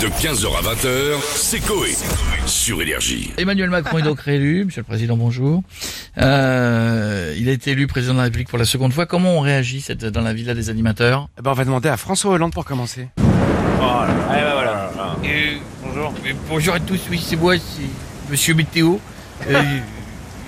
De 15h à 20h, c'est Coé. Sur Énergie. Emmanuel Macron est donc réélu. Monsieur le Président, bonjour. Euh, il a été élu président de la République pour la seconde fois. Comment on réagit cette, dans la villa des animateurs Eh ben, on va demander à François Hollande pour commencer. Euh, Bonjour. bonjour à tous, oui, c'est moi, c'est Monsieur Météo.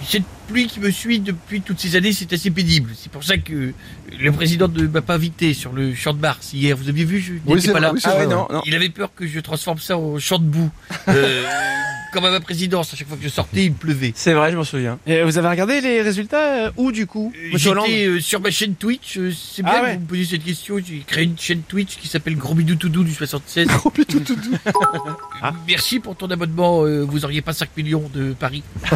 Cette pluie qui me suit depuis toutes ces années, c'est assez pénible. C'est pour ça que le président ne m'a pas invité sur le champ de Mars hier. Vous aviez vu, je n'étais pas là. Ah ouais, non, non. Il avait peur que je transforme ça en champ de boue. Euh, comme à ma présidence, à chaque fois que je sortais, il pleuvait. C'est vrai, je m'en souviens. Et vous avez regardé les résultats euh, où du coup Monsieur Hollande J'étais euh, sur ma chaîne Twitch, euh, c'est Ah bien ouais. que vous me posiez cette question, j'ai créé une chaîne Twitch qui s'appelle Gros Bidou Toudou du 76. Ah. Merci pour ton abonnement, euh, vous auriez pas 5 millions de paris.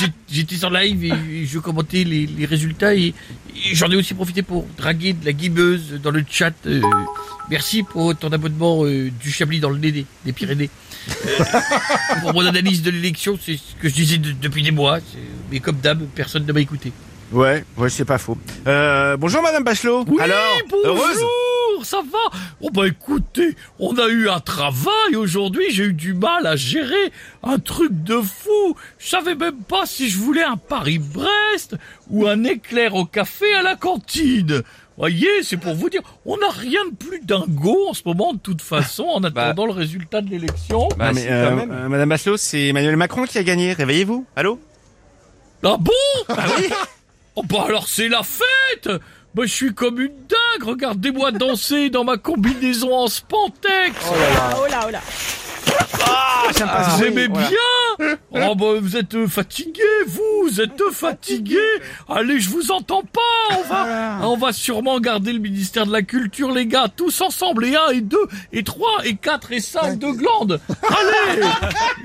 J'ai- J'étais en live et, je commentais les, les résultats et, et j'en ai aussi profité pour draguer de la guimeuse dans le chat. euh, merci pour ton abonnement euh, du Chablis dans le nez des, des Pyrénées. Euh, pour mon analyse de l'élection, c'est ce que je disais de- depuis des mois, mais comme d'hab, personne ne m'a écouté. Ouais, ouais, c'est pas faux. Euh, bonjour Madame Bachelot. Oui, Alors, bonjour, heureuse ça va? Oh bah écoutez, on a eu un travail aujourd'hui, j'ai eu du mal à gérer un truc de fou. Je savais même pas si je voulais un Paris-Brest ou un éclair au café à la cantine. Voyez, c'est pour vous dire, on n'a rien de plus dingo en ce moment de toute façon en attendant le résultat de l'élection. Non, mais, euh, euh, Madame Bachelot, c'est Emmanuel Macron qui a gagné. Réveillez-vous. Allô? Ah bon? Ah oui Oh bah alors c'est la fête Bah je suis comme une dingue, regardez-moi danser dans ma combinaison en spantex Oh là, oh là. Ah, j'aime pas Vous ce aimez bruit, voilà. bien Oh bah vous êtes euh, fatigué, vous, vous êtes fatigué. Allez, je vous entends pas On va, on va sûrement garder le ministère de la Culture, les gars, tous ensemble, et un, et deux, et trois, et quatre, et cinq de glandes. Allez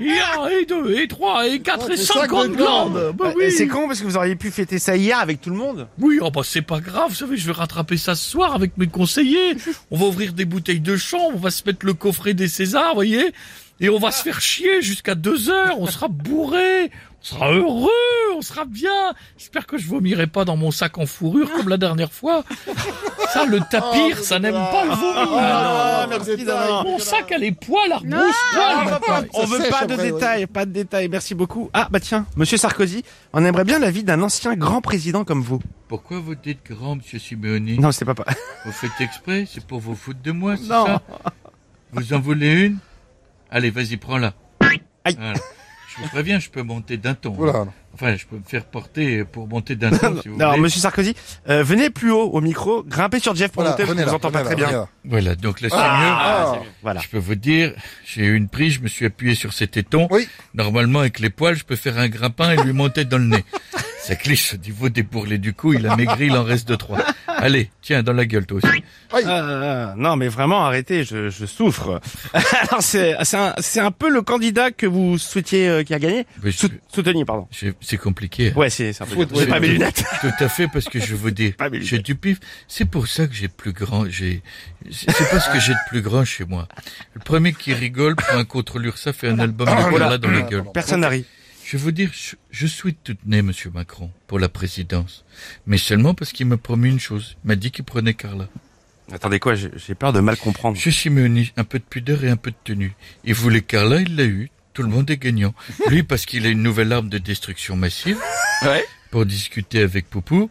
Et un, et deux, et trois, et quatre, et cinquante glandes. Bah oui. C'est con parce que vous auriez pu fêter ça hier avec tout le monde. Oui, oh bah c'est pas grave, vous savez, je vais rattraper ça ce soir avec mes conseillers. On va ouvrir des bouteilles de chambre, on va se mettre le coffret des Césars, vous voyez Et on va se faire chier jusqu'à deux heures, on sera bourré, on sera heureux, on sera bien. J'espère que je vomirai pas dans mon sac en fourrure comme la dernière fois. Ça, le tapir, ça n'aime pas le vomi. Ah, merci d'avoir- Mon sac a les poils, arbrousse poils. On veut pas de détails, pas de détails. Merci beaucoup. Ah bah tiens, Monsieur Sarkozy, on aimerait bien l'avis d'un ancien grand président comme vous. Pourquoi vous dites grand, monsieur Simeoni Non, c'est pas pas. Vous faites exprès C'est pour vous foutre de moi, c'est Non. ça? Vous en voulez une? Allez, vas-y, prends-la. Aïe. Voilà. Je vous préviens, je peux monter d'un ton. Oula. Enfin, je peux me faire porter pour monter d'un ton, si vous Alors, voulez. Monsieur Sarkozy, euh, venez plus haut au micro, grimpez sur Jeff pour Voilà, monter, parce vous là, entend pas très bien. là. Voilà, donc là, c'est Ah, Voilà. mieux. Je peux vous dire, j'ai eu une prise, je me suis appuyé sur ses tétons. Oui. Normalement, avec les poils, je peux faire un grimpin et lui monter dans le nez. Ça cliche au niveau des bourrelets du cou, il a maigri, il en reste deux, trois. Allez, tiens, dans la gueule, toi aussi. Ah, non, mais vraiment, arrêtez, je, je souffre. Alors, c'est c'est un, c'est un peu le candidat que vous souhaitiez euh, qui a gagné? Sou- Souteniez, pardon. C'est compliqué. Ouais, c'est c'est un peu... J'ai pas mes lunettes. Tout à fait, parce que je vous dis, Pas j'ai du pif. C'est pour ça que j'ai plus grand, j'ai, c'est c'est parce que j'ai de plus grand chez moi. Le premier qui rigole prend un contre l'URSSAF fait un album de Carla dans la gueule. Personne n'arrive. Je veux dire, je, je suis tout né, monsieur Macron, pour la présidence. Mais seulement parce qu'il m'a promis une chose. Il m'a dit qu'il prenait Carla. Attendez quoi, j'ai j'ai peur de mal comprendre. Je suis Simeoni, un peu de pudeur et un peu de tenue. Il voulait Carla, il l'a eu. Tout le monde est gagnant. Lui, parce qu'il a une nouvelle arme de destruction massive. Ouais. Pour discuter avec Poupou.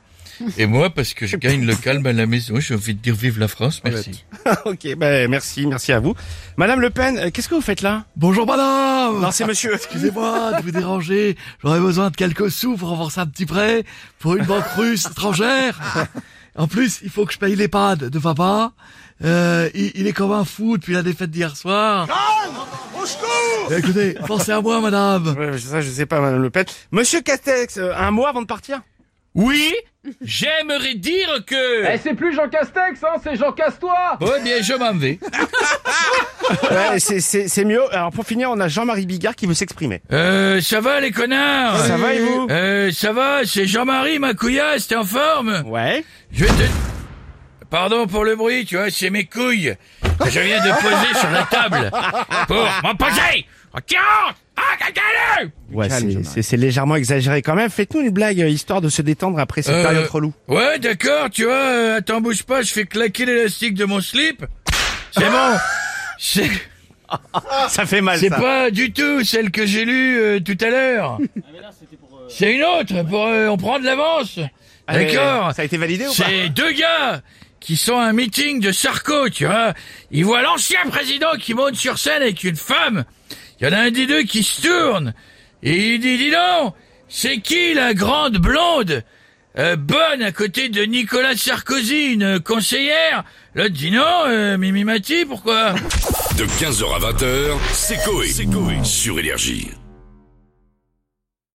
Et moi, parce que je gagne le calme à la maison. J'ai envie de dire vive la France, merci. ok, ben merci, merci à vous. Madame Le Pen, euh, qu'est-ce que vous faites là? Bonjour madame Non, c'est monsieur. Excusez-moi de vous déranger, j'aurais besoin de quelques sous pour rembourser un petit prêt pour une banque russe étrangère. En plus, il faut que je paye l'EHPAD de papa. Euh, il, il est comme un fou depuis la défaite d'hier soir. Eh, Écoutez, pensez à moi madame. Ouais, ça, je sais pas, Madame Le Pen. Monsieur Castex, euh, un mois avant de partir? Oui, j'aimerais dire que... Eh, c'est plus Jean Castex, hein, c'est Jean Castois Ouais, bien, je m'en vais. Ouais, c'est- c'est c'est mieux. Alors pour finir, on a Jean-Marie Bigard qui veut s'exprimer. Euh, ça va les connards Ça va et vous? Euh, ça va, c'est Jean-Marie, ma couillasse, t'es en forme? Ouais. Je vais te... Pardon pour le bruit, tu vois, c'est mes couilles que je viens de poser sur la table pour m'en poser Oh, Tiens Ah, Ouais, c'est- légèrement exagéré quand même. Faites-nous une blague, euh, histoire de se détendre après cette Euh, période relou. Ouais, d'accord, tu vois, euh, attends, bouge pas, je fais claquer l'élastique de mon slip. C'est bon. C'est Ça fait mal c'est pas du tout celle que j'ai lue euh, tout à l'heure. C'est une autre pour euh, on prend de l'avance. Ah, D'accord. Ça a été validé ou pas? C'est deux gars qui sont à un meeting de Sarko, tu vois. Ils voient l'ancien président qui monte sur scène avec une femme. Il y en a un des deux qui se tourne. Et il dit, dis donc, c'est qui la grande blonde euh, bonne à côté de Nicolas Sarkozy, une conseillère? L'autre dit non, euh, Mimi Mati, pourquoi? De 15h à 20h, c'est Coé. Sur Énergie.